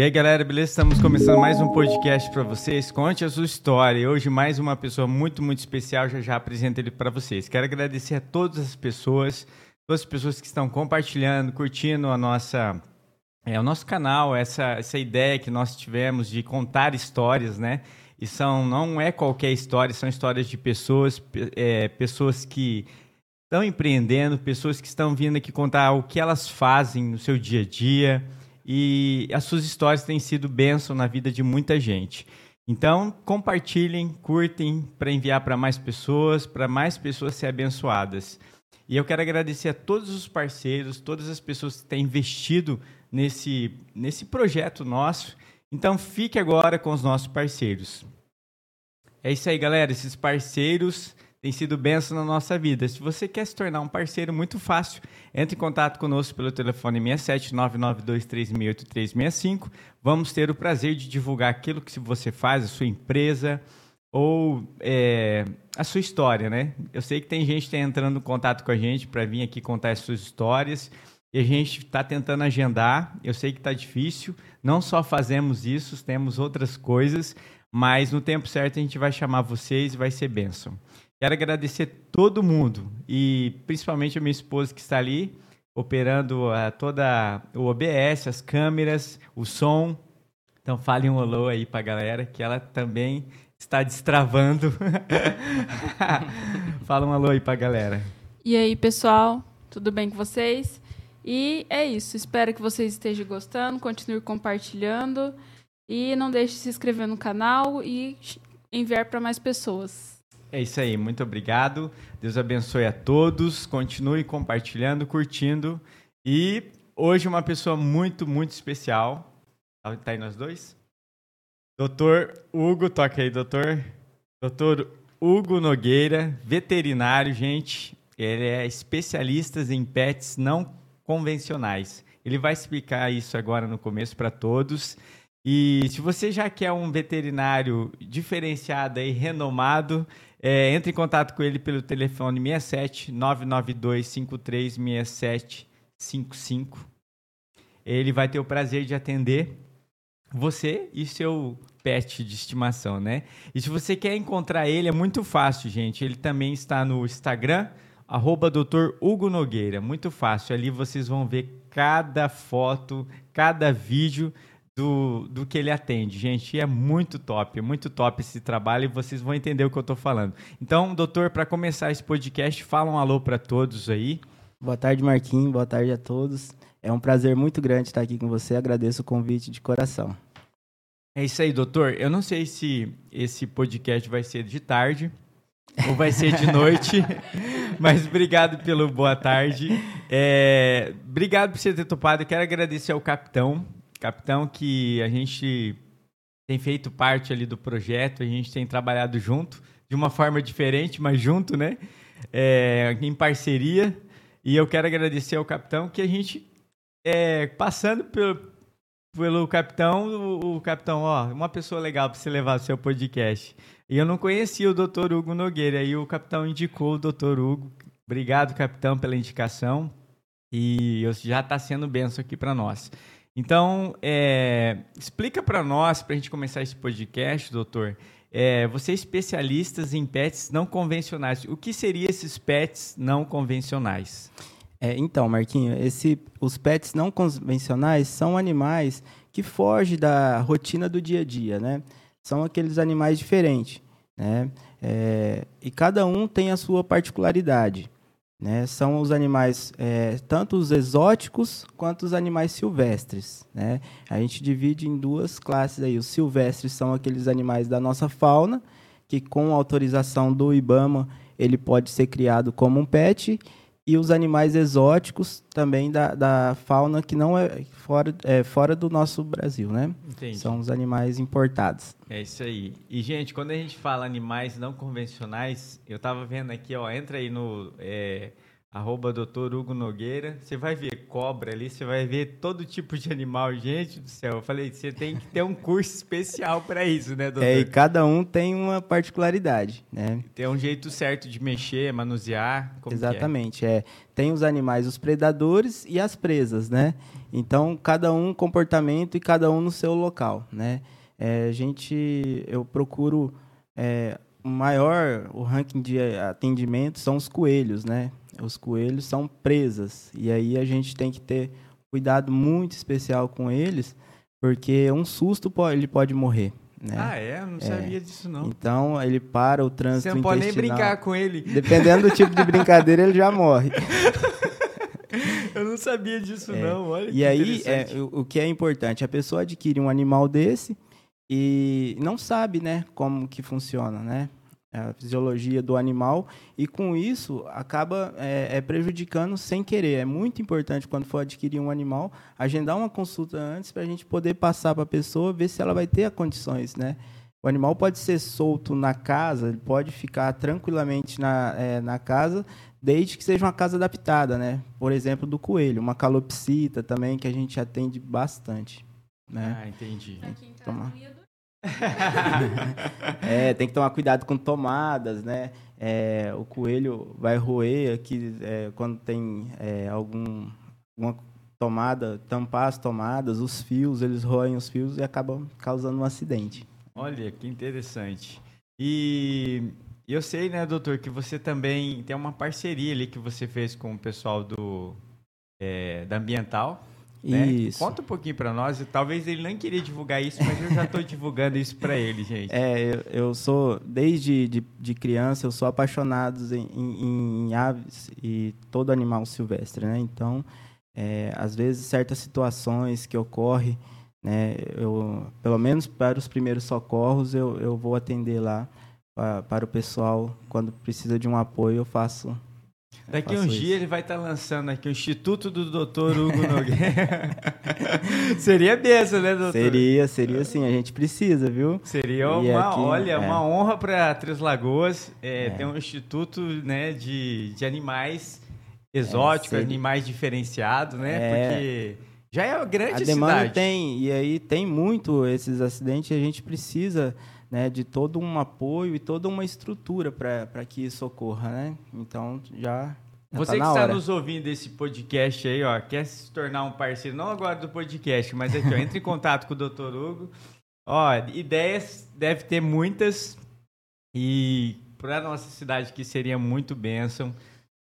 E aí, galera, beleza? Estamos começando mais um podcast para vocês. Conte a sua história. Hoje, mais uma pessoa muito, muito especial. Já já apresento ele para vocês. Quero agradecer a todas as pessoas, todas as pessoas que estão compartilhando, curtindo a nossa, é, o nosso canal, essa, essa ideia que nós tivemos de contar histórias, né? E são, não é qualquer história, são histórias de pessoas, é, pessoas que estão empreendendo, pessoas que estão vindo aqui contar o que elas fazem no seu dia a dia e as suas histórias têm sido bênção na vida de muita gente. Então, compartilhem, curtem para enviar para mais pessoas, para mais pessoas serem abençoadas. E eu quero agradecer a todos os parceiros, todas as pessoas que têm investido nesse, nesse projeto nosso. Então, fique agora com os nossos parceiros. É isso aí, galera. Esses parceiros tem sido benção na nossa vida. Se você quer se tornar um parceiro, muito fácil. Entre em contato conosco pelo telefone 67 992368365. Vamos ter o prazer de divulgar aquilo que você faz, a sua empresa ou é, a sua história, né? Eu sei que tem gente que está entrando em contato com a gente para vir aqui contar as suas histórias e a gente está tentando agendar. Eu sei que está difícil. Não só fazemos isso, temos outras coisas, mas no tempo certo a gente vai chamar vocês e vai ser bênção. Quero agradecer todo mundo e principalmente a minha esposa que está ali operando uh, toda o OBS, as câmeras, o som. Então fale um alô aí para a galera que ela também está destravando. Fala um alô aí para a galera. E aí, pessoal, tudo bem com vocês? E é isso. Espero que vocês estejam gostando, continue compartilhando e não deixe de se inscrever no canal e enviar para mais pessoas. É isso aí, muito obrigado. Deus abençoe a todos. Continue compartilhando, curtindo. E hoje uma pessoa muito, muito especial. Tá, aí nós dois? Doutor Hugo, toca aí, doutor. Doutor Hugo Nogueira, veterinário, gente. Ele é especialista em pets não convencionais. Ele vai explicar isso agora no começo para todos. E se você já quer um veterinário diferenciado e renomado, é, entre em contato com ele pelo telefone 67 992 53 67 55. Ele vai ter o prazer de atender você e seu pet de estimação, né? E se você quer encontrar ele, é muito fácil, gente. Ele também está no Instagram, arroba Dr. Hugo Nogueira. Muito fácil. Ali vocês vão ver cada foto, cada vídeo do, do que ele atende. Gente, é muito top, é muito top esse trabalho e vocês vão entender o que eu estou falando. Então, doutor, para começar esse podcast, fala um alô para todos aí. Boa tarde, Marquinhos. Boa tarde a todos. É um prazer muito grande estar aqui com você. Agradeço o convite de coração. É isso aí, doutor. Eu não sei se esse podcast vai ser de tarde ou vai ser de noite, mas obrigado pelo boa tarde. É, obrigado por você ter topado. Eu quero agradecer ao capitão capitão que a gente tem feito parte ali do projeto, a gente tem trabalhado junto, de uma forma diferente, mas junto, né? É, em parceria. E eu quero agradecer ao capitão que a gente, é, passando pelo, pelo capitão, o, o, capitão, ó, uma pessoa legal para você levar o seu podcast. E eu não conhecia o doutor Hugo Nogueira, e o capitão indicou o doutor Hugo. Obrigado, capitão, pela indicação. E já está sendo benção aqui para nós. Então, é, explica para nós, para a gente começar esse podcast, doutor. É, você é especialista em pets não convencionais. O que seriam esses pets não convencionais? É, então, Marquinho, esse, os pets não convencionais são animais que fogem da rotina do dia a dia, né? São aqueles animais diferentes, né? É, e cada um tem a sua particularidade. Né? São os animais, é, tanto os exóticos quanto os animais silvestres. Né? A gente divide em duas classes. Aí. Os silvestres são aqueles animais da nossa fauna, que com autorização do IBAMA ele pode ser criado como um pet, e os animais exóticos também da, da fauna que não é fora, é fora do nosso Brasil, né? Entendi. São os animais importados. É isso aí. E, gente, quando a gente fala animais não convencionais, eu estava vendo aqui, ó, entra aí no, é, arroba doutor Hugo Nogueira. Você vai ver cobra ali, você vai ver todo tipo de animal. Gente do céu, eu falei, você tem que ter um curso especial para isso, né, doutor? É, e cada um tem uma particularidade, né? Tem um jeito certo de mexer, manusear. Exatamente, é? é. Tem os animais, os predadores e as presas, né? Então, cada um comportamento e cada um no seu local, né? É, a gente, eu procuro é, o maior, o ranking de atendimento são os coelhos, né? Os coelhos são presas. E aí a gente tem que ter cuidado muito especial com eles, porque um susto pode, ele pode morrer. Né? Ah, é? Eu não sabia é. disso, não. Então, ele para o trânsito Você não pode nem brincar com ele. Dependendo do tipo de brincadeira, ele já morre. Eu não sabia disso, é. não. Olha e aí, é, o, o que é importante, a pessoa adquire um animal desse e não sabe, né, como que funciona, né? A fisiologia do animal e com isso acaba é, é, prejudicando sem querer. É muito importante quando for adquirir um animal agendar uma consulta antes para a gente poder passar para a pessoa ver se ela vai ter as condições, né? O animal pode ser solto na casa, ele pode ficar tranquilamente na, é, na casa, desde que seja uma casa adaptada, né? Por exemplo, do coelho, uma calopsita também que a gente atende bastante. Né? Ah, entendi. Aqui em casa, é, tem que tomar cuidado com tomadas, né? É, o coelho vai roer aqui é, quando tem é, algum, alguma tomada, tampar as tomadas, os fios, eles roem os fios e acabam causando um acidente. Olha, que interessante. E eu sei, né, doutor, que você também tem uma parceria ali que você fez com o pessoal do é, da Ambiental. Né? Isso. Conta um pouquinho para nós. Talvez ele nem queria divulgar isso, mas eu já estou divulgando isso para ele, gente. É, eu, eu sou, desde de, de, criança, eu sou apaixonado em, em, em, aves e todo animal silvestre, né? Então, é, às vezes, certas situações que ocorrem, né? Eu, pelo menos para os primeiros socorros, eu, eu vou atender lá para, para o pessoal. Quando precisa de um apoio, eu faço Daqui uns dias ele vai estar tá lançando aqui o Instituto do Doutor Hugo Nogueira. seria benção, né, doutor? Seria, seria sim. A gente precisa, viu? Seria uma, aqui, olha, é. uma honra para Três Lagoas é, é. ter um instituto né, de, de animais exóticos, é, animais diferenciados, né? É. Porque já é grande a demanda cidade. tem, e aí tem muito esses acidentes e a gente precisa né, de todo um apoio e toda uma estrutura para que isso ocorra, né? Então já Você tá que está nos ouvindo esse podcast aí, ó, quer se tornar um parceiro, não agora do podcast, mas aqui, ó, entre em contato com o Dr. Hugo. Ó, ideias deve ter muitas e para nossa cidade que seria muito bênção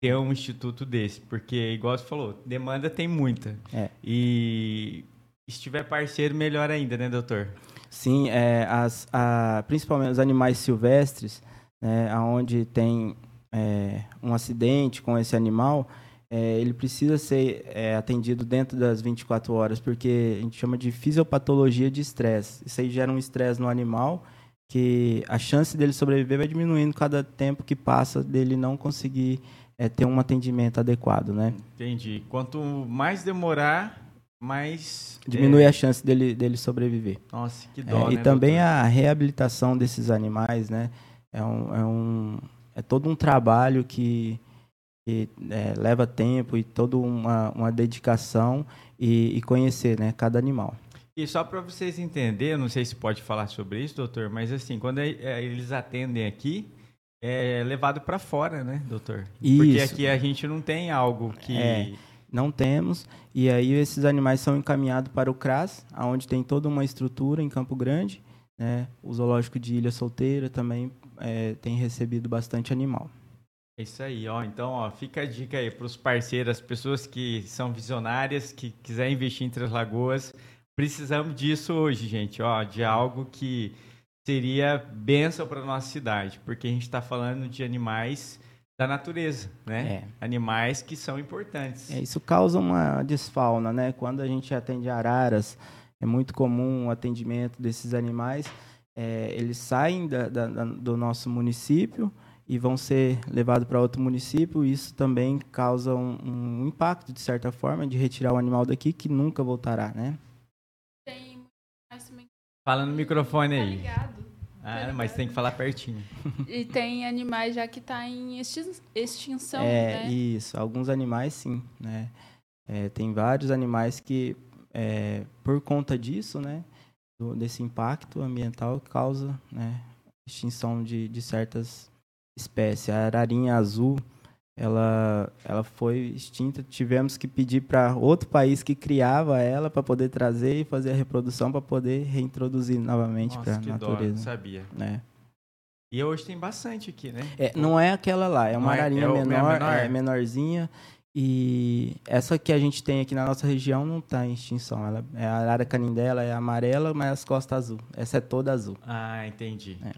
ter um instituto desse, porque igual você falou, demanda tem muita. É. E se tiver parceiro, melhor ainda, né, doutor? Sim, é, as, a, principalmente os animais silvestres, né, onde tem é, um acidente com esse animal, é, ele precisa ser é, atendido dentro das 24 horas, porque a gente chama de fisiopatologia de estresse. Isso aí gera um estresse no animal, que a chance dele sobreviver vai diminuindo cada tempo que passa dele não conseguir é, ter um atendimento adequado, né? Entendi. Quanto mais demorar, mais diminui é... a chance dele, dele sobreviver. Nossa, que dó, é, E né, também doutor? a reabilitação desses animais, né? É, um, é, um, é todo um trabalho que, que é, leva tempo e toda uma, uma dedicação e, e conhecer né, cada animal. E só para vocês entenderem, não sei se pode falar sobre isso, doutor, mas assim, quando é, é, eles atendem aqui, é levado para fora, né, doutor? Isso. Porque aqui a gente não tem algo que é. Não temos. E aí esses animais são encaminhados para o CRAS, onde tem toda uma estrutura em Campo Grande. Né? O zoológico de Ilha Solteira também é, tem recebido bastante animal. É isso aí, ó. Então, ó, fica a dica aí para os parceiros, as pessoas que são visionárias, que quiserem investir em Três Lagoas. Precisamos disso hoje, gente, ó, de algo que seria benção para nossa cidade, porque a gente está falando de animais da natureza, né? É. Animais que são importantes. É, isso causa uma desfauna, né? Quando a gente atende araras, é muito comum o atendimento desses animais. É, eles saem da, da, do nosso município e vão ser levados para outro município. Isso também causa um, um, impacto, de certa forma, de retirar o animal daqui que nunca voltará, né? Tem Fala no microfone aí. Tá ligado? Ah, mas tem que falar pertinho. E tem animais já que tá em extin- extinção, é, né? isso. Alguns animais, sim, né? É, tem vários animais que, é, por conta disso, né? do- desse impacto ambiental, causa né, extinção de, de certas espécies. A ararinha azul, ela, ela foi extinta. Tivemos que pedir para outro país que criava ela para poder trazer e fazer a reprodução para poder reintroduzir novamente para a que dó, natureza. sabia. né? E hoje tem bastante aqui, né? É, não é aquela lá, é uma Não é- ararinha é o- é menor, menor? é menorzinha. E essa que a gente tem aqui na nossa região não está em extinção. Ela, é a arara canindela é amarela, mas as costas azul. Essa é toda azul. Ah, entendi. É.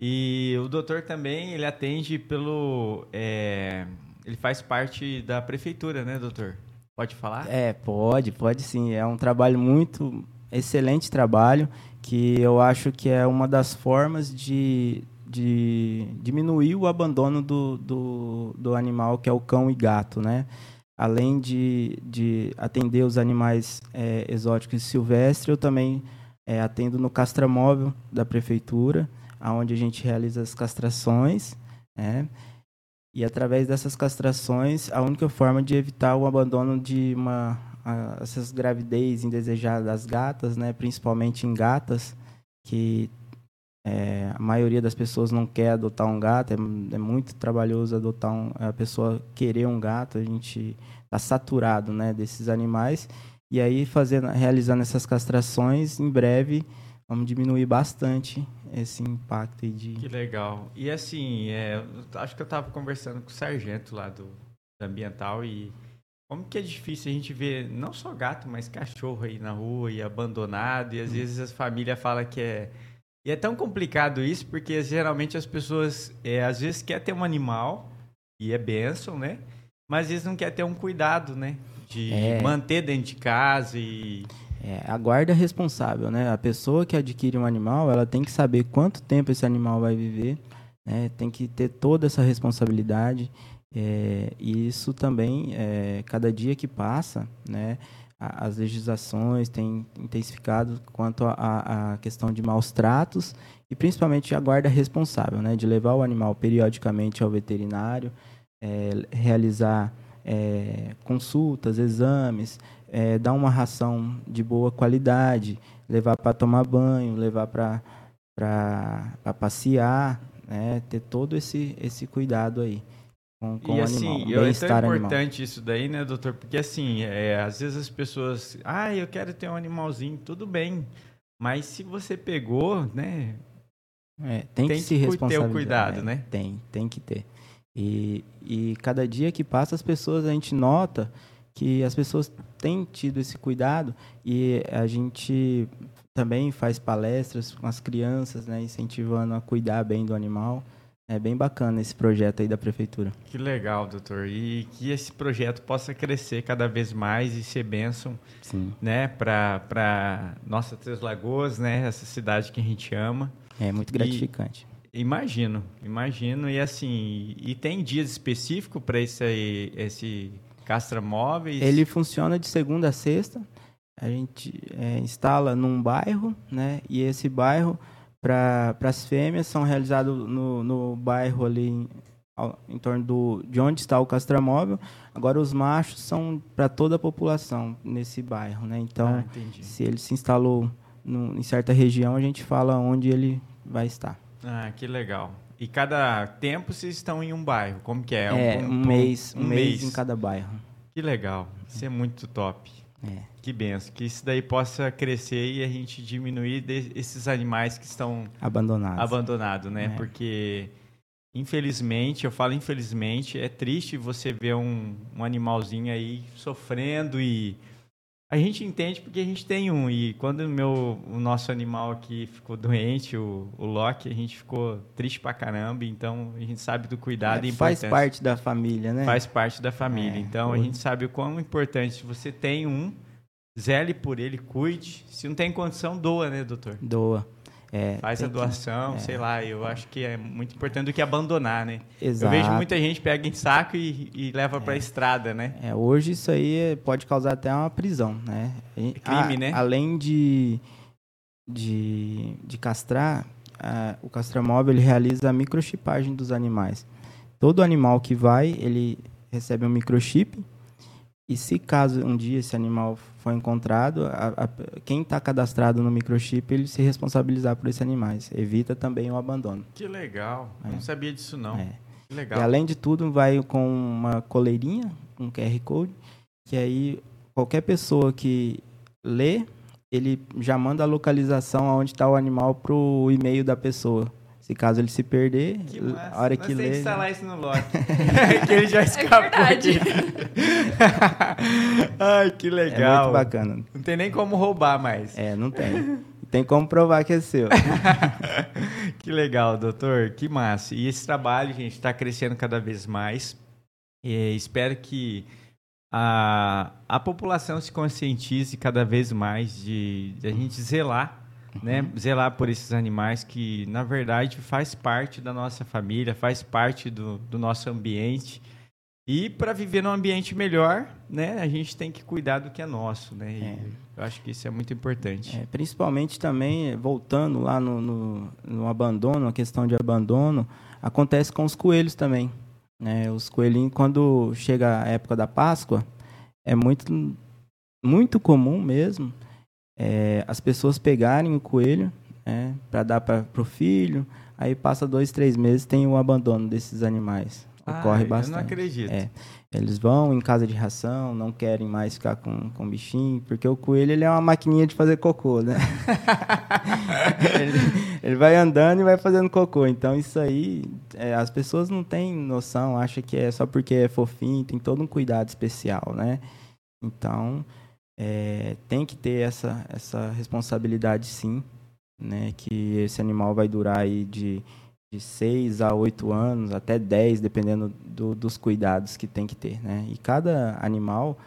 E o doutor também, ele atende pelo... é, ele faz parte da prefeitura, né, doutor? Pode falar? É, pode, pode sim. É um trabalho muito excelente trabalho que eu acho que é uma das formas de, de diminuir o abandono do, do, do animal que é o cão e gato, né? Além de, de atender os animais é, exóticos e silvestres, eu também é, atendo no castramóvel da prefeitura, onde a gente realiza as castrações, né? E através dessas castrações, a única forma de evitar o abandono de uma a- essas gravidez indesejadas das gatas, né, principalmente em gatas, que é, a maioria das pessoas não quer adotar um gato, é, é muito trabalhoso adotar um, a pessoa querer um gato, a gente está saturado, né, desses animais. E aí fazendo, realizando essas castrações, em breve vamos diminuir bastante esse impacto aí de Que legal. E assim, é, acho que eu estava conversando com o sargento lá do, do ambiental e como que é difícil a gente ver não só gato, mas cachorro aí na rua e abandonado e às vezes as famílias falam que é e é tão complicado isso porque geralmente as pessoas é, às vezes quer ter um animal e é benção, né? Mas às vezes não quer ter um cuidado, né? De É. manter dentro de casa e É, a guarda responsável, né? A pessoa que adquire um animal, ela tem que saber quanto tempo esse animal vai viver, né? Tem que ter toda essa responsabilidade. é, e isso também, é, cada dia que passa, né? As legislações têm intensificado quanto à à questão de maus tratos e principalmente a guarda responsável, né? De levar o animal periodicamente ao veterinário, é, realizar é, consultas, exames, é, dar uma ração de boa qualidade, levar para tomar banho, levar para passear, né? ter todo esse, esse cuidado aí com, com e o assim, animal, eu- é tão bem-estar animal. importante isso daí, né, doutor? Porque assim, é, às vezes as pessoas, ah, eu quero ter um animalzinho, tudo bem. Mas se você pegou, né? É, tem, Tem que se que cu- ter o responsabilizar. cuidado, é, né? Tem, tem que ter. E, e cada dia que passa, as pessoas, a gente nota que as pessoas têm tido esse cuidado e a gente também faz palestras com as crianças, né, incentivando a cuidar bem do animal. É bem bacana esse projeto aí da prefeitura. Que legal, doutor. E que esse projeto possa crescer cada vez mais e ser bênção, Sim. né, para nossa Três Lagoas, né, essa cidade que a gente ama. É muito gratificante. Imagino, imagino. E assim, e tem dias específicos para esse aí- esse castramóveis? Ele funciona de segunda a sexta. A gente é, instala num bairro, né? E esse bairro, para as fêmeas, são realizados no, no bairro ali em, ao- em torno do, de onde está o castramóvel. Agora, os machos são para toda a população nesse bairro, né? Então, Ah, se ele se instalou no- em certa região, a gente fala onde ele vai estar. Ah, que legal. E cada tempo vocês estão em um bairro, como que é? É, um, mês, um, mês em cada bairro. Que legal. Isso é muito top. É. Que benção. Que isso daí possa crescer e a gente diminuir esses animais que estão Abandonados. abandonados, né? É. Porque, infelizmente, eu falo infelizmente, é triste você ver um, um animalzinho aí sofrendo e a gente entende porque a gente tem um. E quando o, meu, o nosso animal aqui ficou doente, o, o Loki, a gente ficou triste pra caramba. Então, a gente sabe do cuidado É, e faz importância. parte da família, né? Faz parte da família. É, então, a gente sabe o quão importante você tem um, zele por ele, cuide. Se não tem condição, doa, né, doutor? Doa. É, Faz a tem que- doação, é. sei lá. Eu acho que é muito importante do que abandonar, né? Exato. Eu vejo muita gente pega em saco e, e leva pra estrada, né? É, hoje isso aí é- pode causar até uma prisão, né? É crime, a- né? Além de, de, de castrar, a, o castramóvel ele realiza a microchipagem dos animais. Todo animal que vai, ele recebe um microchip. E se caso um dia esse animal for encontrado, a, a, quem está cadastrado no microchip, ele se responsabilizar por esses animais. Evita também o abandono. Que legal. É. Não sabia disso, não. É. Legal. E além de tudo, vai com uma coleirinha, um QR Code, que aí qualquer pessoa que lê, ele já manda a localização aonde está o animal para o e-mail da pessoa. Se caso ele se perder, Que a hora Nós que tem lê. que né? instalar isso no Loki. que ele já escapou verdade. aqui. Ai, que É legal. muito bacana. Não tem nem como roubar mais. É, não tem. Tem como provar que é seu. que legal, doutor. Que massa. E esse trabalho, gente, está crescendo cada vez mais. E espero que a, a população se conscientize cada vez mais de, de a gente zelar, né? Zelar por esses animais que, na verdade, faz parte da nossa família, faz parte do, do nosso ambiente. E para viver num ambiente melhor, né, a gente tem que cuidar do que é nosso, né? É. Eu acho que isso é muito importante. É, principalmente também, eh, voltando lá no, no, no abandono, a questão de abandono, acontece com os coelhos também. né? Os coelhinhos, quando chega a época da Páscoa, é muito, muito comum mesmo é, as pessoas pegarem o coelho né, para dar para o filho, aí passa dois, três meses, tem o abandono desses animais. Ocorre Ah, bastante. Eu não acredito. É. Eles vão em casa de ração, não querem mais ficar com, com bichinho, porque o coelho ele é uma maquininha de fazer cocô, né? ele, ele vai andando e vai fazendo cocô. Então isso aí, é, as pessoas não têm noção, acham que é só porque é fofinho, tem todo um cuidado especial, né? Então é, tem que ter essa, essa responsabilidade sim, né? Que esse animal vai durar aí de de 6 a 8 anos, até 10, dependendo do, dos cuidados que tem que ter, né? E cada animal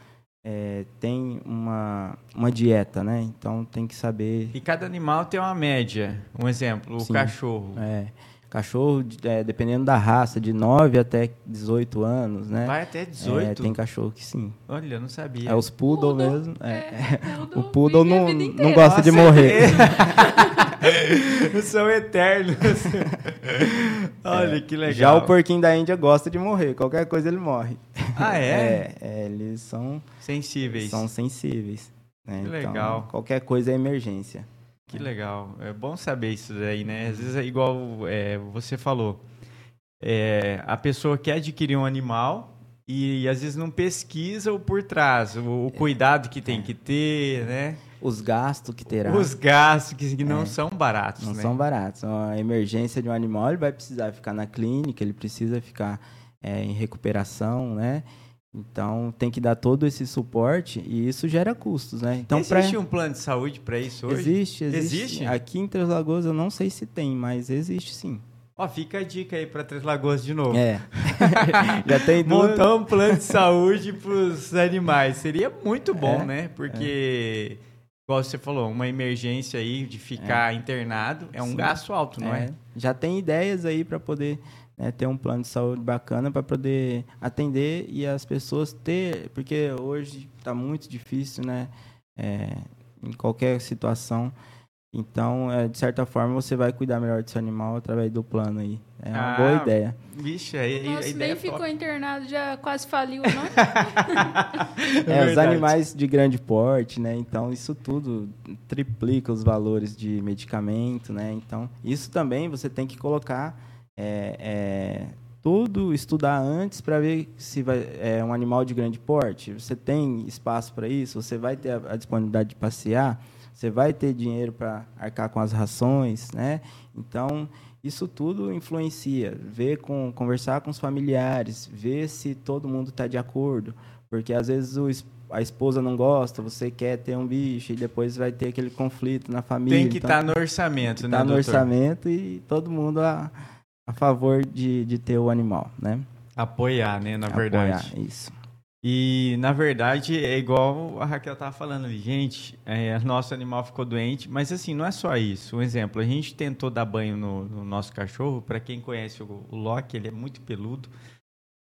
é, tem uma, uma dieta, né? Então tem que saber... E cada animal tem uma média. Um exemplo, o Sim. cachorro. É, cachorro, é, dependendo da raça, de 9 até 18 anos, né? Vai até 18? É, tem cachorro que sim. Olha, eu não sabia. É os poodle, Poodle. mesmo. É. É, O poodle não, não gosta de Nossa, morrer. São eternos. Olha, que legal. É, Já o porquinho da Índia gosta de morrer. Qualquer coisa ele morre. Ah, é? É, é, eles são, Sensíveis. são sensíveis. né? Que Então, legal. qualquer coisa é emergência. Que legal. É bom saber isso daí, né? Às vezes é igual é, você falou. É, a pessoa quer adquirir um animal e, às vezes não pesquisa o por trás, o, o cuidado que tem que ter, né? Os gastos que terá Os gastos que, que não É. são baratos, não né? são baratos. A emergência de um animal, ele vai precisar ficar na clínica, ele precisa ficar é, em recuperação, né? Então tem que dar todo esse suporte e isso gera custos, né? Então pra- Existe um plano de saúde para isso hoje? existe, existe, Existe? Aqui em Três Lagoas eu não sei se tem, mas existe sim. Ó, fica a dica aí para Três Lagoas de novo. É. Já tem duas. Montar um plano de saúde para os animais. Seria muito bom, É, né? Porque, igual você falou, uma emergência aí de ficar internado é um Sim. gasto alto, não é? É, já tem ideias aí para poder né, ter um plano de saúde bacana para poder atender e as pessoas ter, porque hoje está muito difícil, né? é, em qualquer situação. Então, é, de certa forma, você vai cuidar melhor do seu animal através do plano aí. É uma Ah, boa ideia. Vixe, aí a, Nossa, ideia nem é ficou top. internado, já quase faliu, não? É, os verdade. animais de grande porte, né? Então, isso tudo triplica os valores de medicamento, né? Então, isso também você tem que colocar é, é, tudo, estudar antes para ver se vai, é um animal de grande porte. Você tem espaço para isso? Você vai ter a, a disponibilidade de passear? Você vai ter dinheiro para arcar com as rações, né? Então, isso tudo influencia. Ver com, conversar com os familiares, ver se todo mundo está de acordo. Porque às vezes o a esposa não gosta, você quer ter um bicho e depois vai ter aquele conflito na família. Tem que então, estar no orçamento, né, tá no doutor? orçamento e todo mundo a, a favor de, de ter o animal, né? Apoiar, né, na verdade. Apoiar, isso. E, na verdade, é igual a Raquel tava falando ali. Gente, é, nosso animal ficou doente, mas assim, não é só isso. Um exemplo, a gente tentou dar banho no, no nosso cachorro. Para quem conhece o, o Loki, ele é muito peludo.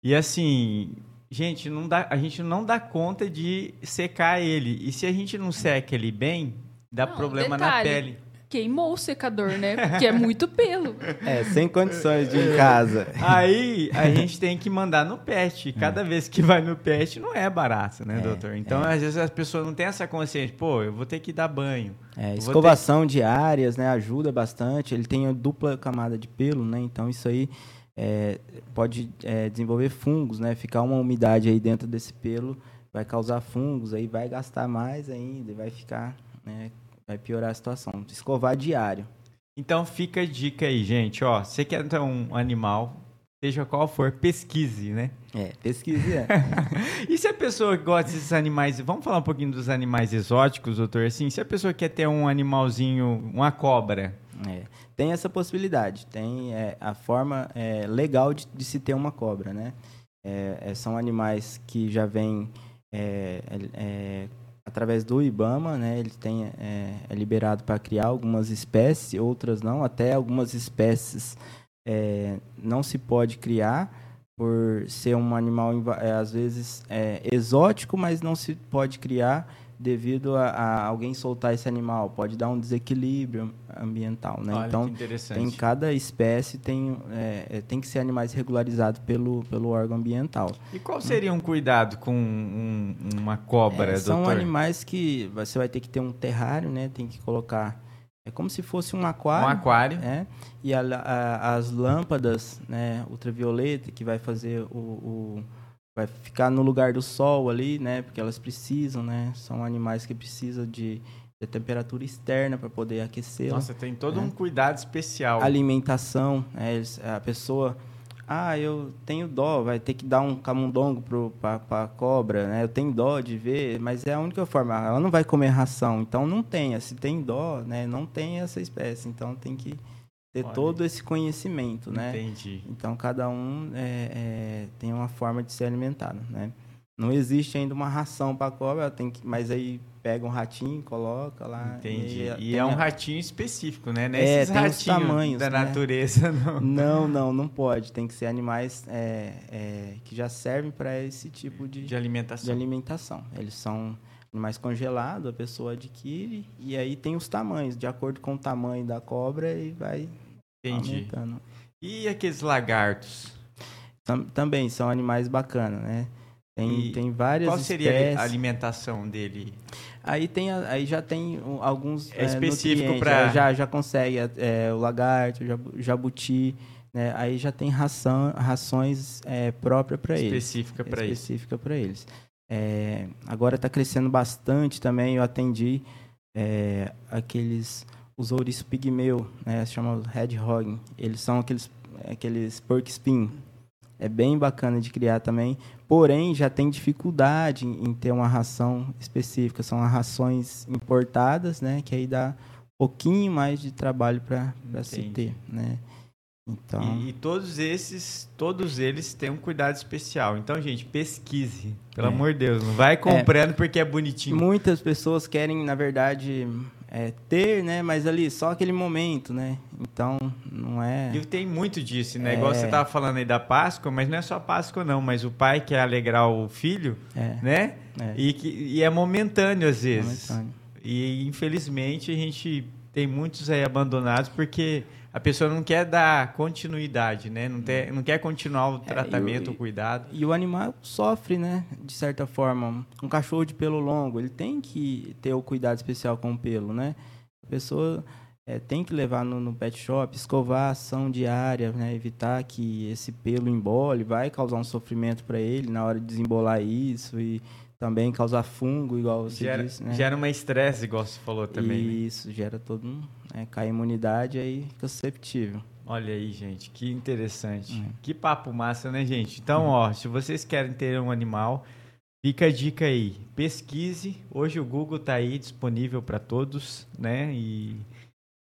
E assim, gente, não dá, a gente não dá conta de secar ele. E se a gente não seca ele bem, dá Não, problema na detalhe. pele. Queimou o secador, né? Porque é muito pelo. É, sem condições de ir em casa. Aí a gente tem que mandar no pet. Cada vez que vai no pet não é barato, né, É, doutor? Então, às vezes as pessoas não têm essa consciência. Pô, eu vou ter que dar banho. É, escovação diárias, né, ajuda bastante. Ele tem a dupla camada de pelo, né? Então isso aí é, pode é, desenvolver fungos, né? Ficar uma umidade aí dentro desse pelo vai causar fungos, aí vai gastar mais ainda, e vai ficar, né? Vai piorar a situação. Escovar diário. Então fica a dica aí, gente. Ó, você quer ter um animal, seja qual for, pesquise, né? É, pesquise. É. E se a pessoa gosta desses animais, vamos falar um pouquinho dos animais exóticos, doutor? Assim, se a pessoa quer ter um animalzinho, uma cobra, É, tem essa possibilidade. Tem é, a forma é, legal de, de se ter uma cobra, né? É, é, são animais que já vêm é, através do IBAMA, né? Ele tem é, é liberado para criar algumas espécies, outras não. Até algumas espécies é, não se pode criar por ser um animal é, às vezes é, exótico, mas não se pode criar devido a, a alguém soltar esse animal. Pode dar um desequilíbrio ambiental, né? olha então tem cada espécie tem é, é, tem que ser animais regularizados pelo pelo órgão ambiental. E qual seria um cuidado com um- uma cobra, É, são doutor? animais que você vai ter que ter um terrário, né? Tem que colocar é como se fosse um Um aquário. aquário. É, e a- a- as lâmpadas né, ultravioleta que vai fazer o, o- vai ficar no lugar do sol ali, né? Porque elas precisam, né? São animais que precisam de, de temperatura externa para poder aquecer. Nossa, tem todo É. um cuidado especial. Alimentação, né, a pessoa, ah, eu tenho dó, vai ter que dar um camundongo para a cobra, né? Eu tenho dó de ver, mas é a única forma. Ela não vai comer ração, então não tenha. Se tem dó, né? Não tem essa espécie, então tem que ter Olha. todo esse conhecimento, né? Entendi. Então cada um é, é, tem uma forma de ser alimentado, né? Não existe ainda uma ração para cobra, tem que, mas aí pega um ratinho, coloca lá. Entendi. E tem é um a- ratinho específico, né? Não É, é esses tem os ratinhos tamanhos, da né? natureza, não. Não, não, não pode. Tem que ser animais é, é, que já servem para esse tipo de, De de alimentação. alimentação. Eles são animais congelados, a pessoa adquire, e aí tem os tamanhos, de acordo com o tamanho da cobra, e vai Entendi. aumentando. E aqueles lagartos? Tam- também são animais bacanas, né? Tem, E tem várias Qual seria espécies. a alimentação dele? Aí, tem, aí já tem alguns É específico nutrientes, pra- é, já já consegue é, o lagarto, o jabu- jabuti, né? Aí já tem ração, rações é, próprias para eles. Específica para isso. específica para eles. É, agora está crescendo bastante também. Eu atendi é, aqueles os ouriços pigmeu, né? Se chama hedgehog. Eles são aqueles aqueles pork spin. É bem bacana de criar também. Porém, já tem dificuldade em, ter uma ração específica. São rações importadas, né? Que aí dá um pouquinho mais de trabalho para se ter, né? Então, E, e todos esses, todos eles têm um cuidado especial. Então, gente, pesquise. Pelo É. amor de Deus, não vai comprando porque é bonitinho. Muitas pessoas querem, na verdade, é, ter, né? Mas ali, só aquele momento, né? Então, não é... E tem muito disso, né? É. Igual você tava falando aí da Páscoa, mas não é só Páscoa, não. Mas o pai quer alegrar o filho, É, né? é, E, que, e é momentâneo às vezes. momentâneo. E infelizmente a gente tem muitos aí abandonados porque a pessoa não quer dar continuidade, né? Não, ter, não quer continuar o tratamento, É, e o- o cuidado. E o animal sofre, né? De certa forma. Um cachorro de pelo longo, ele tem que ter o cuidado especial com o pelo, né? A pessoa é, tem que levar no, no pet shop, escovar a ação diária, né? Evitar que esse pelo embole, vai causar um sofrimento para ele na hora de desembolar isso e também causar fungo, igual você Gera, disse, né? gera uma estresse, igual você falou também. né? Isso, gera todo um. É, cai a imunidade aí fica susceptível. Olha aí, gente, que interessante. Uhum. Que papo massa, né, gente? Então, ó, se vocês querem ter um animal, fica a dica aí. Pesquise. Hoje o Google tá aí disponível para todos, né? E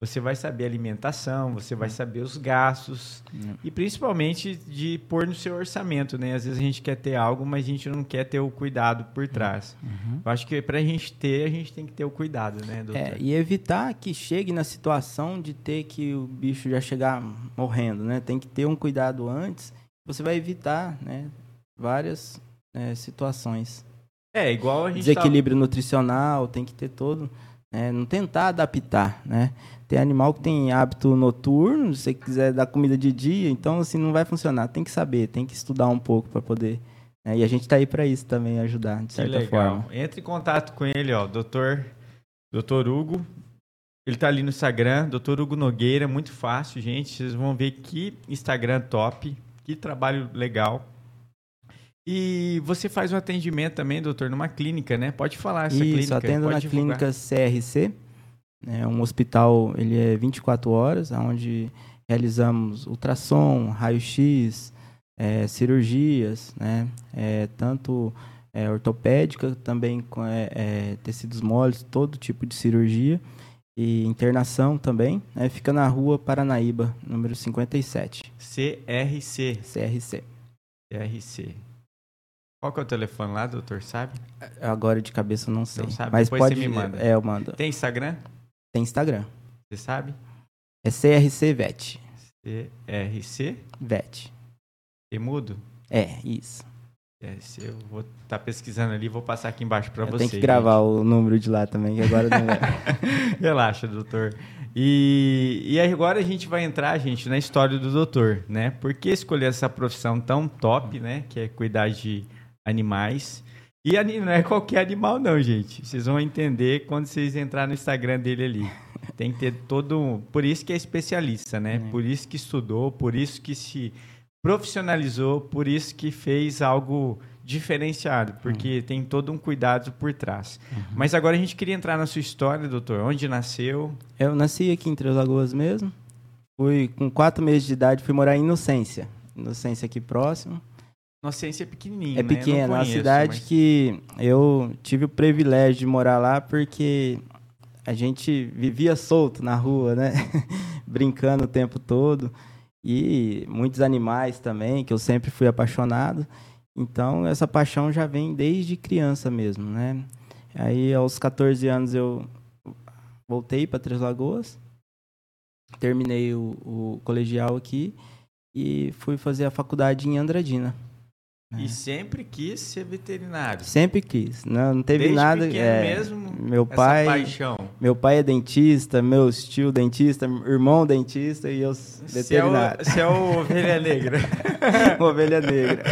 você vai saber a alimentação, você vai saber os gastos Uhum. e principalmente de pôr no seu orçamento, né? Às vezes a gente quer ter algo, mas a gente não quer ter o cuidado por trás. Eu acho que pra gente ter, a gente tem que ter o cuidado, né, doutor? É, e evitar que chegue na situação de ter que o bicho já chegar morrendo, né? Tem que ter um cuidado antes. Você vai evitar, né? Várias é, situações. É, igual a gente tava- Desequilíbrio nutricional, tem que ter todo né? não tentar adaptar, né? Tem animal que tem hábito noturno, se você quiser dar comida de dia, então assim não vai funcionar. Tem que saber, tem que estudar um pouco para poder. Né? E a gente está aí para isso também, ajudar de certa forma. Entre em contato com ele, ó, doutor, doutor Hugo. Ele está ali no Instagram, doutor Hugo Nogueira, muito fácil, gente. Vocês vão ver que Instagram top, que trabalho legal. E você faz um atendimento também, doutor, numa clínica, né? Pode falar essa Isso, clínica. Isso, atendo na divulgar. clínica CRC, é um hospital, ele é 24 horas, onde realizamos ultrassom, raio-x, é, cirurgias, né? É, tanto é, ortopédica, também com é, é, tecidos moles, todo tipo de cirurgia e internação também. Né? Fica na rua Paranaíba, número 57. CRC. CRC. CRC. Qual que é o telefone lá, doutor, sabe? Agora de cabeça não sei. Não sabe? Mas Depois pode você me manda. É, eu mando. Tem Instagram? Tem Instagram. Você sabe? É CRC VET. CRC? VET. Temudo? É, isso. CRC, eu vou estar tá pesquisando ali vou passar aqui embaixo para você. Tem que gravar gente. o número de lá também, que agora não é. Relaxa, doutor. E, e agora a gente vai entrar, gente, na história do doutor, né? Por que escolher essa profissão tão top, né? Que é cuidar de animais. E não é qualquer animal, não, gente. Vocês vão entender quando vocês entrar no Instagram dele ali. Tem que ter todo. Por isso que é especialista, né? É. Por isso que estudou, por isso que se profissionalizou, por isso que fez algo diferenciado, porque uhum. tem todo um cuidado por trás. Uhum. Mas agora a gente queria entrar na sua história, doutor. Onde nasceu? Eu nasci aqui em Três Lagoas mesmo. Fui com quatro meses de idade, fui morar em Inocência. Inocência aqui próximo. Inocência é pequenininha, É né? pequena, é uma cidade mas... que eu tive o privilégio de morar lá porque a gente vivia solto na rua, né? Brincando o tempo todo. E muitos animais também, que eu sempre fui apaixonado. Então, essa paixão já vem desde criança mesmo, né? Aí, aos 14 anos, eu voltei para Três Lagoas, terminei o, o colegial aqui e fui fazer a faculdade em Andradina. E sempre quis ser veterinário. Sempre quis. Não, não teve Desde nada. É, mesmo. Meu pai. paixão. Meu pai é dentista, meu tio dentista, irmão dentista e eu veterinário. Você é o, é o ovelha negra. ovelha negra.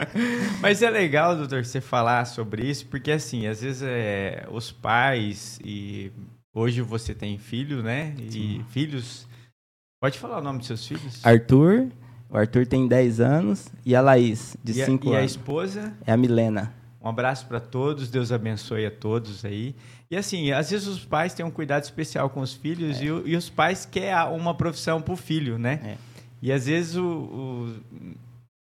Mas é legal, doutor, você falar sobre isso, porque assim, às vezes é, os pais e hoje você tem filho, né? E Sim. filhos. Pode falar o nome dos seus filhos? Arthur o Arthur tem 10 anos e a Laís, de 5 anos. E a esposa? É a Milena. Um abraço para todos, Deus abençoe a todos aí. E assim, às vezes os pais têm um cuidado especial com os filhos é. e, e, os pais querem uma profissão para o filho, né? É. E às vezes o, o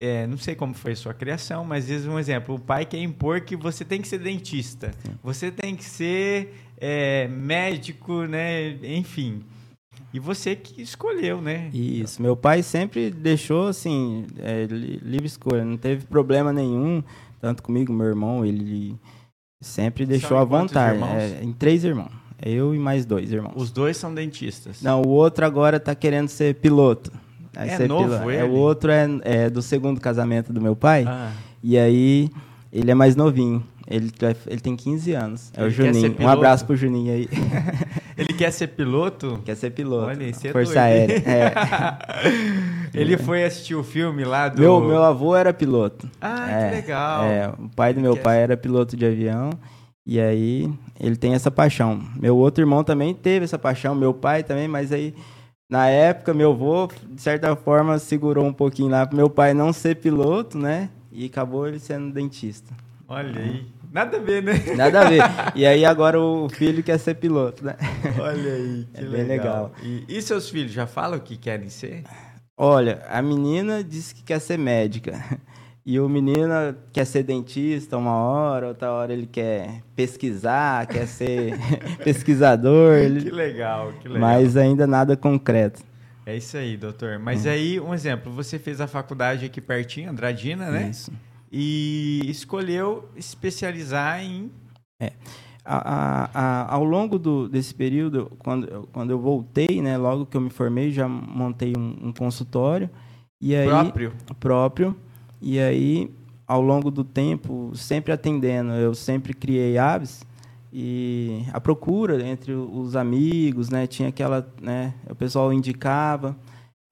é, não sei como foi a sua criação, mas às vezes um exemplo, o pai quer impor que você tem que ser dentista, Sim. você tem que ser é, médico, né? Enfim. E você que escolheu, né? Isso. Meu pai sempre deixou, assim, é, livre escolha. Não teve problema nenhum, tanto comigo, meu irmão, ele sempre deixou à vontade. É, em três irmãos. Eu e mais dois irmãos. Os dois são dentistas? Não, o outro agora está querendo ser piloto. É novo piloto. ele? É, o outro é, é, do segundo casamento do meu pai. Ah. E aí, ele é mais novinho. Ele, ele tem 15 anos. É ele o Juninho. Um abraço pro Juninho aí. Ele quer ser piloto? Quer ser piloto. Olha, isso é Força doido. Aérea. É. Ele foi assistir o filme lá do. Meu, meu avô era piloto. Ah, é, que legal. É, o pai do meu pai era piloto de avião. E aí ele tem essa paixão. Meu outro irmão também teve essa paixão, meu pai também, mas aí na época meu avô, de certa forma, segurou um pouquinho lá para meu pai não ser piloto, né? E acabou ele sendo dentista. Olha aí. Nada a ver, né? Nada a ver. E aí agora o filho quer ser piloto, né? Olha aí, que é legal. legal. E, e, seus filhos já falam o que querem ser? Olha, a menina disse que quer ser médica. E o menino quer ser dentista uma hora, outra hora ele quer pesquisar, quer ser pesquisador. Que legal, que legal. Mas ainda nada concreto. É isso aí, doutor. Mas hum. aí, um exemplo, você fez a faculdade aqui pertinho, Andradina, né? Isso e escolheu especializar em. É. A, a, a, ao longo do, desse período, quando, quando eu voltei, né, logo que eu me formei, já montei um, um consultório. E aí, próprio? Próprio. E aí, ao longo do tempo, sempre atendendo, eu sempre criei aves. e a procura entre os amigos, né? Tinha aquela, né? O pessoal indicava.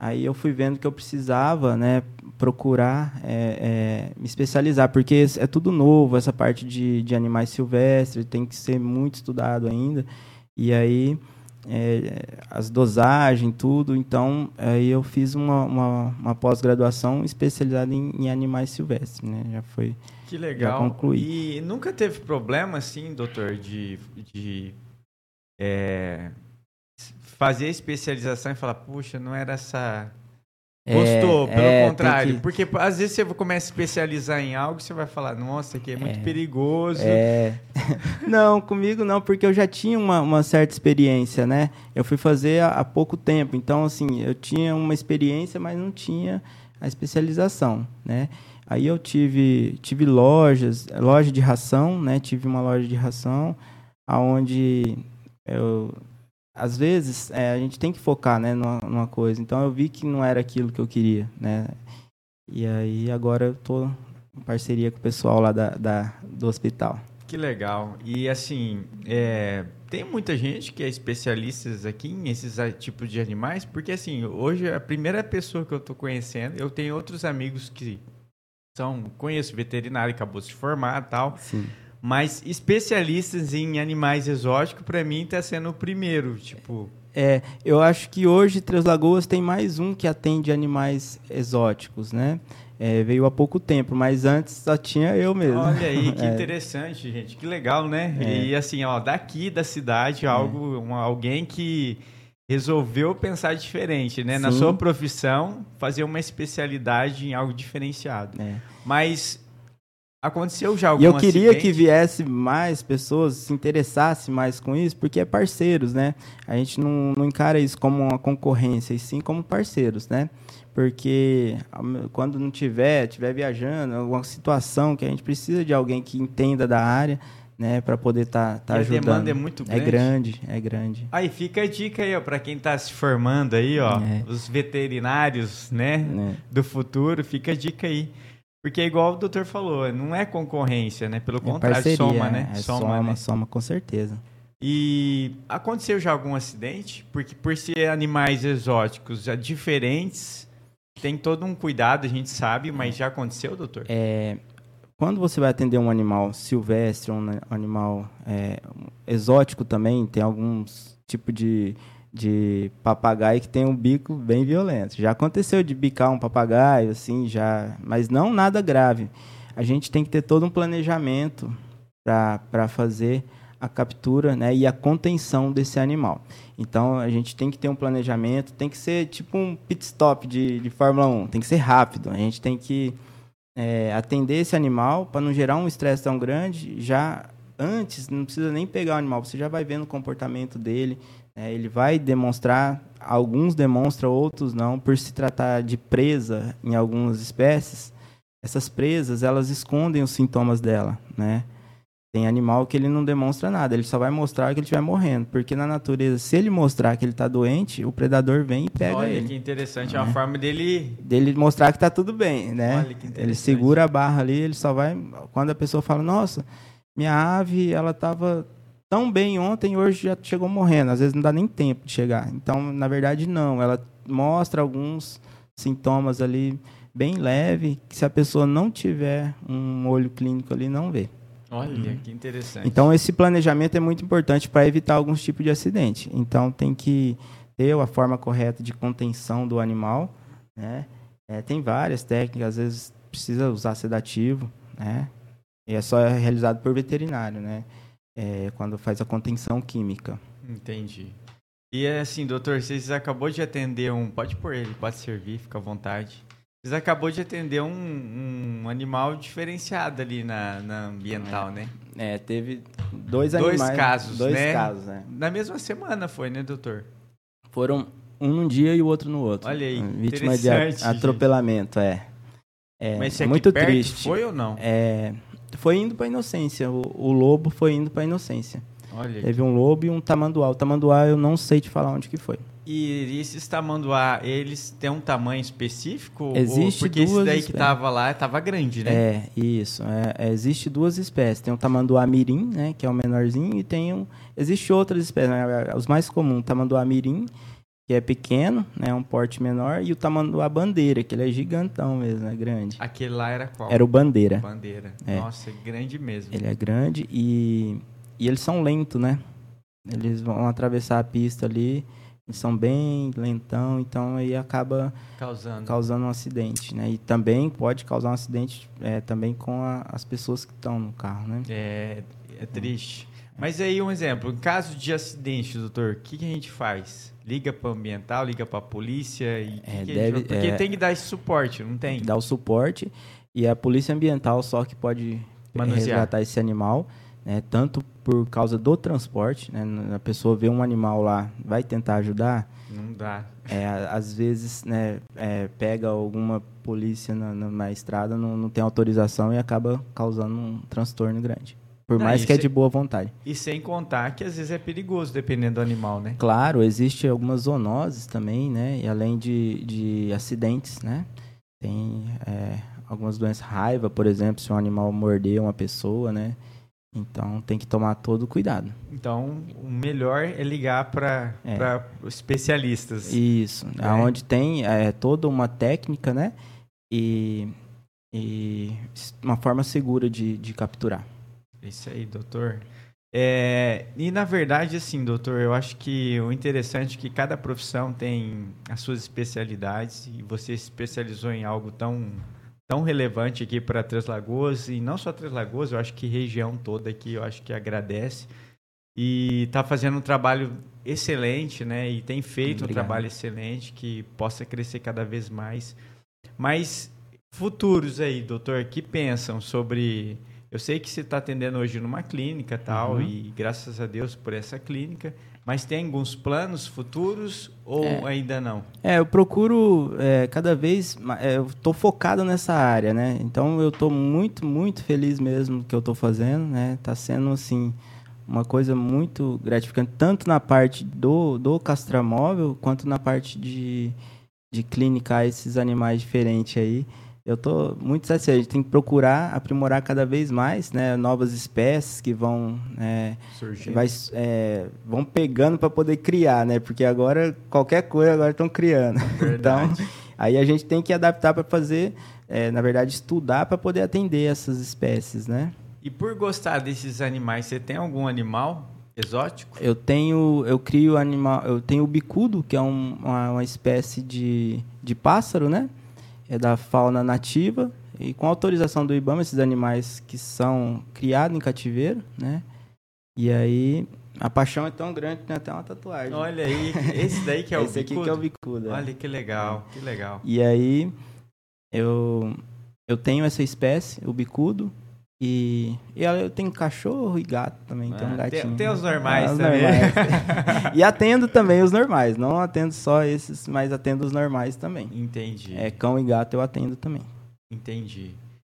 Aí eu fui vendo que eu precisava, né? Procurar é, é, me especializar, porque é tudo novo, essa parte de, de animais silvestres, tem que ser muito estudado ainda. E aí é, as dosagens, tudo. Então, aí eu fiz uma, uma, uma pós-graduação especializada em, em, animais silvestres, né? Já foi. Que legal. Já concluí. E nunca teve problema, assim, doutor, de, de é, fazer a especialização e falar, puxa, não era essa Gostou, é, pelo é, contrário. Que... Porque às vezes você começa a especializar em algo, você vai falar, nossa, aqui é muito é, perigoso. É. não, comigo não, porque eu já tinha uma, uma certa experiência, né? Eu fui fazer há, há, pouco tempo, então assim, eu tinha uma experiência, mas não tinha a especialização, né? Aí eu tive, tive lojas, loja de ração, né? Tive uma loja de ração, aonde eu às vezes é, a gente tem que focar né, numa, numa, coisa. Então eu vi que não era aquilo que eu queria, né? E aí agora eu tô em parceria com o pessoal lá da, da do hospital. Que legal. E assim, é, tem muita gente que é especialista aqui em esses tipos de animais, porque assim, hoje a primeira pessoa que eu tô conhecendo, eu tenho outros amigos que são, conheço veterinário, acabou de se formar tal. Sim. Mas especialistas em animais exóticos, para mim, está sendo o primeiro, tipo... É, eu acho que hoje Três Lagoas tem mais um que atende animais exóticos, né? É, veio há pouco tempo, mas antes só tinha eu mesmo. Olha aí, que é. interessante, gente. Que legal, né? É. E assim, ó, daqui da cidade, é. algo, uma, alguém que resolveu pensar diferente, né? Sim. Na sua profissão, fazer uma especialidade em algo diferenciado. É. Mas Aconteceu já algum E eu queria acidente? que viesse mais pessoas, se interessasse mais com isso, porque é parceiros, né? A gente não, não encara isso como uma concorrência, e sim como parceiros, né? Porque quando não tiver, tiver viajando, alguma situação que a gente precisa de alguém que entenda da área, né, para poder estar tá, tá ajudando. A demanda é muito grande. É grande, é grande. Aí fica a dica aí, ó, para quem está se formando aí, ó, é. os veterinários, né, é. do futuro, fica a dica aí. Porque é igual o doutor falou, não é concorrência, né? Pelo é contrário, parceria, soma, né? É, soma, soma, né? soma, com certeza. E aconteceu já algum acidente? Porque por ser animais exóticos já diferentes, tem todo um cuidado, a gente sabe, mas já aconteceu, doutor? É, quando você vai atender um animal silvestre, um animal é, exótico também, tem alguns tipos de de papagaio que tem um bico bem violento. Já aconteceu de bicar um papagaio, assim, já, mas não nada grave. A gente tem que ter todo um planejamento para fazer a captura né, e a contenção desse animal. Então, a gente tem que ter um planejamento, tem que ser tipo um pit stop de, de Fórmula 1, tem que ser rápido. A gente tem que é, atender esse animal para não gerar um estresse tão grande. Já antes, não precisa nem pegar o animal, você já vai vendo o comportamento dele, é, ele vai demonstrar, alguns demonstram, outros não, por se tratar de presa em algumas espécies, essas presas, elas escondem os sintomas dela, né? Tem animal que ele não demonstra nada, ele só vai mostrar que ele estiver morrendo, porque na natureza, se ele mostrar que ele está doente, o predador vem e pega Olha ele. Olha que interessante, é uma né? forma dele... Dele mostrar que está tudo bem, né? Olha que. Ele segura a barra ali, ele só vai... Quando a pessoa fala, nossa, minha ave, ela estava tão bem ontem, hoje já chegou morrendo. Às vezes não dá nem tempo de chegar. Então, na verdade, não. Ela mostra alguns sintomas ali bem leve, que se a pessoa não tiver um olho clínico ali, não vê. Olha, hum. que interessante. Então, esse planejamento é muito importante para evitar alguns tipos de acidente. Então, tem que ter a forma correta de contenção do animal. Né? É, tem várias técnicas, às vezes precisa usar sedativo, né? E é só realizado por veterinário, né? É, quando faz a contenção química. Entendi. E assim, doutor, vocês acabou de atender um. Pode pôr ele, pode servir, fica à vontade. Vocês acabou de atender um, um animal diferenciado ali na, na ambiental, é. né? É, teve dois, dois animais. Casos, dois né? casos, né? Na mesma semana foi, né, doutor? Foram um num dia e o outro no outro. Olha aí, Vítima de atropelamento, é. é. Mas é muito triste. Foi ou não? É foi indo para inocência. O, o, lobo foi indo para inocência. Olha. Teve um lobo e um tamanduá. O tamanduá eu não sei te falar onde que foi. E esses tamanduá, eles têm um tamanho específico? Existe porque esse duas daí que espécies. tava lá, tava grande, né? É, isso. É, é, existe duas espécies. Tem o tamanduá mirim, né, que é o menorzinho, e tem um... Existe outras espécies, né, os mais comuns, o tamanduá mirim, que é pequeno, né, um porte menor, e o tamanduá bandeira, que ele é gigantão mesmo, é grande. Aquele lá era qual? Era o bandeira. Bandeira. É. Nossa, é grande mesmo. Ele é grande e, e eles são lentos, né? Eles vão atravessar a pista ali, eles são bem lentão, então aí acaba Causando. causando um acidente, né? E também pode causar um acidente é, também com a- as pessoas que estão no carro, né? É, é triste. Mas aí, um exemplo. Em caso de acidente, doutor, o que, que a gente faz? Liga para ambiental, liga para polícia? E que É, que a deve- gente... Porque é. tem que dar esse suporte, não tem? Dá o suporte e a polícia ambiental só que pode Manusear. resgatar esse animal, né? Tanto por causa do transporte, né? A pessoa vê um animal lá, vai tentar ajudar, Não dá. É, a- às vezes, né, é, pega alguma polícia na, na- na estrada, não, não tem autorização e acaba causando um transtorno grande. Por Não, mais que é de boa vontade. E sem contar que às vezes é perigoso, dependendo do animal, né? Claro, existe algumas zoonoses também, né? E além de, de acidentes, né? Tem é, algumas doenças, raiva, por exemplo, se um animal morder uma pessoa, né? Então tem que tomar todo o cuidado. Então, o melhor é ligar para É. especialistas. Isso, É. aonde tem é, toda uma técnica, né? E, e uma forma segura de, de capturar. Isso aí, doutor. É, e na verdade, assim, doutor, eu acho que o interessante é que cada profissão tem as suas especialidades e você se especializou em algo tão, tão relevante aqui para Três Lagoas e não só Três Lagoas, eu acho que região toda aqui, eu acho que agradece e está fazendo um trabalho excelente, né? E tem feito um Obrigado. trabalho excelente que possa crescer cada vez mais. Mas futuros aí, doutor, que pensam sobre eu sei que você está atendendo hoje numa clínica tal, Uhum. e graças a Deus por essa clínica. Mas tem alguns planos futuros ou É. ainda não? É, eu procuro é, cada vez. é, eu tô focado nessa área, né? Então eu tô muito, muito feliz mesmo que eu tô fazendo, né? Tá sendo assim uma coisa muito gratificante, tanto na parte do, do castramóvel quanto na parte de, de clinicar esses animais diferentes aí. Eu tô muito satisfeito. A gente tem que procurar aprimorar cada vez mais, né? Novas espécies que vão é, vai, é, vão pegando para poder criar, né? Porque agora qualquer coisa agora estão criando. Então, Verdade. aí a gente tem que adaptar para fazer, é, na verdade, estudar para poder atender essas espécies, né? E por gostar desses animais, você tem algum animal exótico? Eu tenho, eu crio animal, eu tenho o bicudo, que é um- uma, uma espécie de, de pássaro, né? É da fauna nativa e com autorização do IBAMA esses animais que são criados em cativeiro, né? E aí a paixão é tão grande que tem até uma tatuagem. Olha aí, esse daí que é o Esse aqui bicudo? que é o bicudo. é. Olha que legal, que legal. E aí eu eu tenho essa espécie, o bicudo, e, e eu tenho cachorro e gato também, tem Ah, um tem- gatinho. tem os normais os também. normais. e atendo também os normais, não atendo só esses, mas atendo os normais também. Entendi, É, cão e gato eu atendo também, entendi.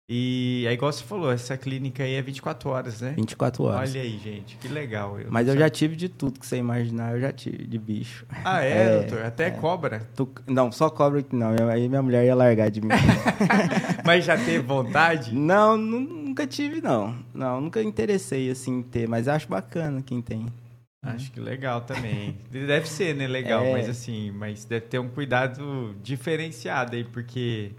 E aí, igual você falou, essa clínica aí é 24 horas, né? 24 horas. Olha aí, gente, que legal. mas não eu já tive de tudo que você imaginar, eu já tive de bicho. Ah, é, É, doutor? Até é. cobra? Tu- não, só cobra que não, aí minha mulher ia largar de mim. Mas já teve vontade? Não, nu- nunca tive, não. Não, nunca interessei assim em ter, mas acho bacana quem tem. Acho que legal também. Deve ser, né? Legal, É. mas assim, mas deve ter um cuidado diferenciado aí, porque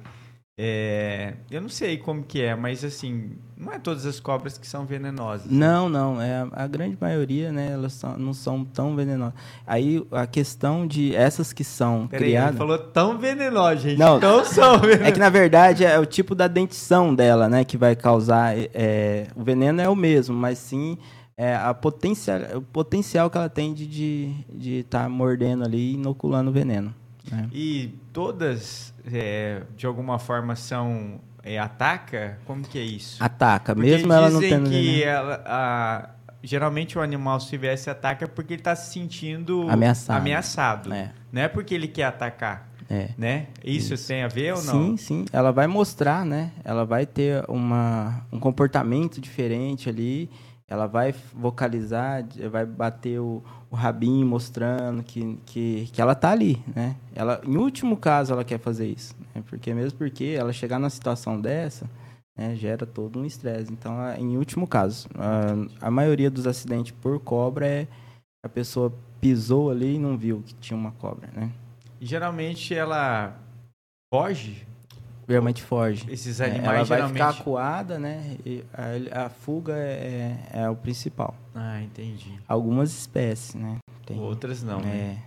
é, eu não sei como que é, mas assim, não é todas as cobras que são venenosas. Não, não, é a, grande maioria, né, elas são- não são tão venenosas. Aí a questão de essas que são Peraí, ele criadas, falou tão venenosa, gente. Não. Não são venenosas. é que na verdade é o tipo da dentição dela, né, que vai causar é, o veneno é o mesmo, mas sim é, a potencial, o potencial que ela tem de de estar mordendo ali e inoculando o veneno. Né? E todas, é, de alguma forma, são. É, ataca? Como que é isso? Ataca, Porque mesmo ela não dizem tendo que ela, a- geralmente o animal se tivesse ataca porque ele está se sentindo Ameaçado. ameaçado. É. Não é porque ele quer atacar, É. né? Isso, Isso. tem a ver ou não? Sim, sim. Ela vai mostrar, né? Ela vai ter uma, um comportamento diferente ali ela vai vocalizar, vai bater o, o rabinho mostrando que, que, que ela tá ali, né? Ela, em último caso, ela quer fazer isso, né? porque mesmo porque ela chegar numa situação dessa, né, gera todo um estresse. Então, em último caso, a, a maioria dos acidentes por cobra é a pessoa pisou ali e não viu que tinha uma cobra, né? Geralmente ela foge Geralmente foge. Esses É, animais ela vai geralmente. ficar acuada, né? E a, a fuga é, é, é o principal. Ah, entendi. Algumas espécies, né? Tem, Outras não. né?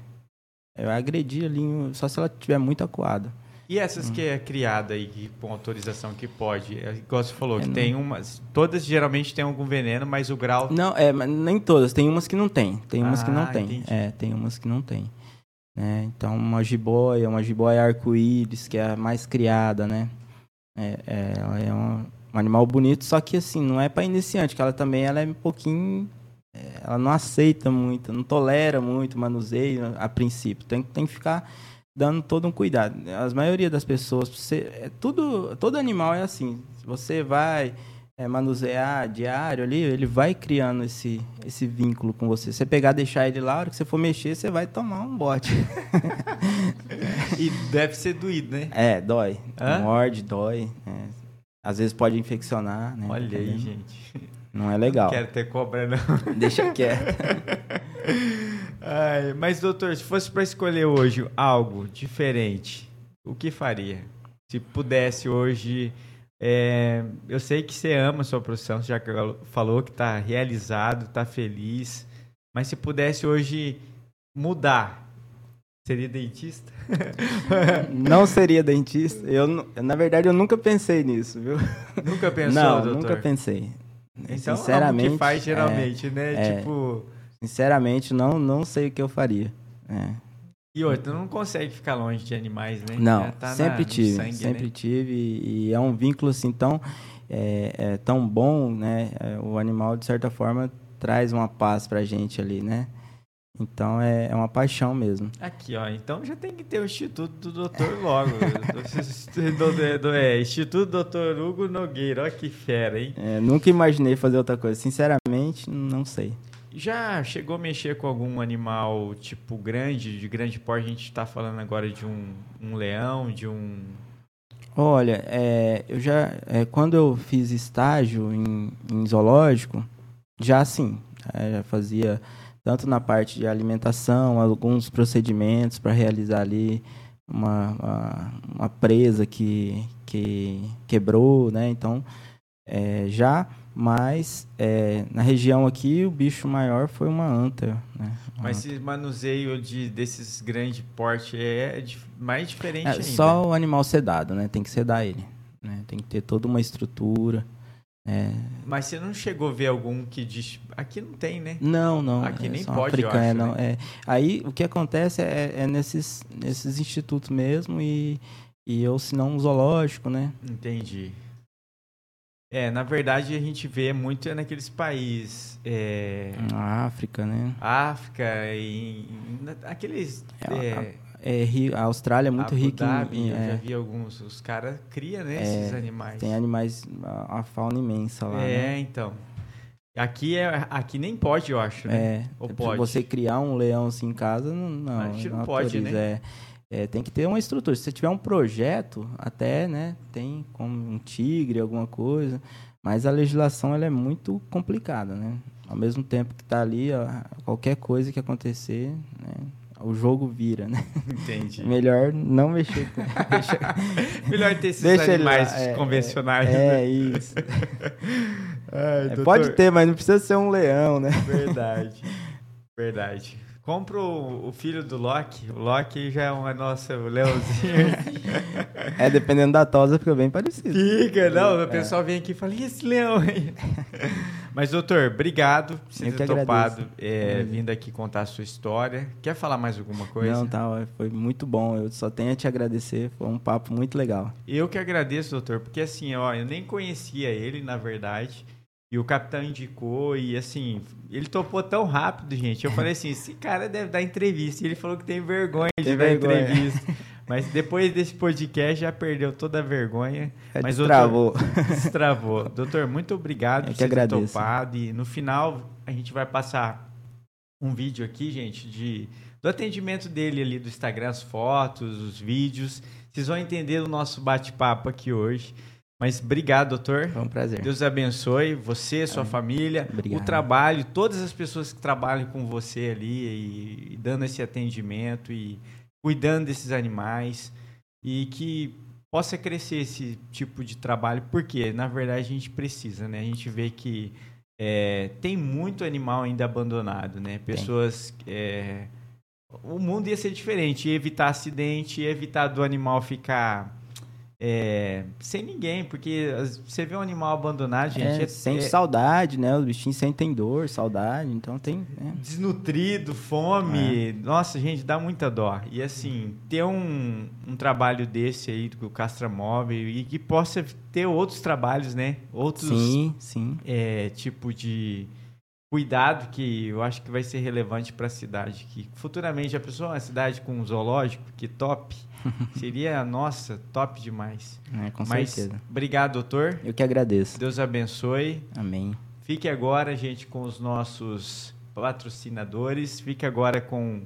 é, é agredir ali, em- só se ela tiver muito acuada. E essas que é criada aí que, com autorização que pode? É, igual você falou, É, que tem umas. Todas geralmente têm algum veneno, mas o grau. Não, é, mas nem todas. Tem umas que não tem. Tem umas que Ah, não tem. entendi. É, tem umas que não tem. Né? então, uma jiboia, uma jiboia arco-íris, que é a mais criada, né? É, é, ela é um, um animal bonito, só que assim, não é para iniciante, que ela também ela é um pouquinho. é, ela não aceita muito, não tolera muito manuseio a princípio. Tem, tem que ficar dando todo um cuidado. A maioria das pessoas, você, é tudo, todo animal é assim. Você vai é, manusear diário ali, ele vai criando esse, esse vínculo com você. Você pegar, deixar ele lá, a hora que você for mexer, você vai tomar um bote. E deve ser doído, né? é, dói. Hã? Morde, dói. é. Às vezes pode infeccionar, né? Olha aí, gente. Não é legal. Não quero ter cobra, não. Deixa quieto. Ai, mas, doutor, se fosse para escolher hoje algo diferente, o que faria? Se pudesse hoje. É, eu sei que você ama a sua profissão, você já falou que está realizado, está feliz. Mas se pudesse hoje mudar, seria dentista? Não seria dentista. Eu, na verdade, eu nunca pensei nisso, viu? Nunca pensou, não, doutor? nunca pensei. Então, sinceramente, é o que faz é, geralmente, né? é. Tipo. sinceramente, não, não sei o que eu faria. É. E outra, não consegue ficar longe de animais, né? Não, tá na- sempre no tive, sangue, sempre né? tive e, e é um vínculo assim tão é, é tão bom, né? É, o animal de certa forma traz uma paz pra gente ali, né? Então é, é uma paixão mesmo. Aqui, ó. Então já tem que ter o Instituto do Doutor logo. do, do- do- é, Instituto Doutor Hugo Nogueira. Olha que fera, hein? É, nunca imaginei fazer outra coisa, sinceramente, não sei. Já chegou a mexer com algum animal tipo grande, de grande porte? A gente está falando agora de um, um leão, de um. Olha, é, eu já é, quando eu fiz estágio em, em zoológico, já assim, é, já fazia tanto na parte de alimentação, alguns procedimentos para realizar ali uma, uma, uma presa que, que quebrou, né? Então, é, já, mas é, na região aqui o bicho maior foi uma anta, né? Uma Mas esse manuseio de, desses grande porte é dif- mais diferente É, ainda. só o animal sedado, né? Tem que sedar ele. Né? Tem que ter toda uma estrutura. é. Mas você não chegou a ver algum que diz. Aqui não tem, né? Não, não. Aqui é nem pode, é, acho, não, né? é. Aí o que acontece é, é nesses, nesses institutos mesmo e, e ou se não um zoológico, né? Entendi. É, na verdade a gente vê muito é naqueles países. É, Na África, né? África e aqueles. É, É, É, ri- a Austrália é muito Abu rica Dhabi, em, eu já é, vi alguns. Os caras criam, né, É, esses animais. tem animais, a, a fauna imensa lá, é, né? então. Aqui, é, aqui nem pode, eu acho, né? É, Ou é, pode? você criar um leão assim em casa, não, não, Acho que não pode, autoriza, né? É, É, tem que ter uma estrutura. Se você tiver um projeto, até, né, tem como um tigre, alguma coisa, mas a legislação ela é muito complicada, né? Ao mesmo tempo que está ali, ó, qualquer coisa que acontecer, né, o jogo vira, né? Entendi. Melhor não mexer com Melhor ter esses deixa animais lá, é, convencionais. É, né? é isso. Ai, É, doutor, pode ter, mas não precisa ser um leão, né? Verdade. Verdade. Compra o, o filho do Loki. O Loki já é uma nossa, o leãozinho. É, dependendo da tosa, fica bem parecido. Fica, não. O É. pessoal vem aqui e fala, e esse leão aí? Mas, doutor, obrigado por você ter topado é, vindo aqui contar a sua história. Quer falar mais alguma coisa? Não, tá, foi muito bom. Eu só tenho a te agradecer. Foi um papo muito legal. Eu que agradeço, doutor, porque assim, ó, eu nem conhecia ele, na verdade. E o capitão indicou, e assim, ele topou tão rápido, gente. Eu falei assim: esse cara deve dar entrevista. E ele falou que tem vergonha de Tem dar vergonha. entrevista. Mas depois desse podcast já perdeu toda a vergonha. É, Mas, destravou. Doutor, destravou. doutor, muito obrigado Eu por ter agradeço. topado. E no final a gente vai passar um vídeo aqui, gente, de, do atendimento dele ali do Instagram, as fotos, os vídeos. Vocês vão entender o nosso bate-papo aqui hoje. Mas obrigado, doutor. Foi um prazer. Deus abençoe você, sua família, Obrigado. o trabalho, todas as pessoas que trabalham com você ali e, e dando esse atendimento e cuidando desses animais e que possa crescer esse tipo de trabalho, porque na verdade a gente precisa, né? A gente vê que é, tem muito animal ainda abandonado, né? Pessoas. é, o mundo ia ser diferente, ia evitar acidente, ia evitar do animal ficar é, sem ninguém, porque você vê um animal abandonado, gente, É, é, sente é saudade, né? Os bichinhos sentem dor, saudade, então tem. né? desnutrido, fome. É. Nossa, gente, dá muita dó. E assim, ter um, um trabalho desse aí do Castramóvel e que possa ter outros trabalhos, né? Outros Sim, sim. é, tipo de cuidado que eu acho que vai ser relevante para a cidade. Que futuramente a pessoa, uma cidade com um zoológico, que top, seria, nossa, top demais. É, com Mas certeza. obrigado, doutor. Eu que agradeço. Deus abençoe. Amém. Fique agora, gente, com os nossos patrocinadores. Fique agora com,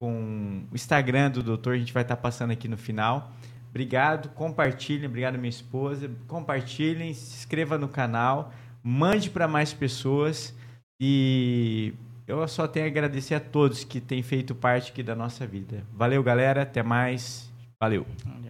com o Instagram do doutor. A gente vai estar passando aqui no final. Obrigado, compartilhem. Obrigado, minha esposa. Compartilhem, se inscreva no canal, mande para mais pessoas. E eu só tenho a agradecer a todos que têm feito parte aqui da nossa vida. Valeu, galera. Até mais. Valeu. Valeu.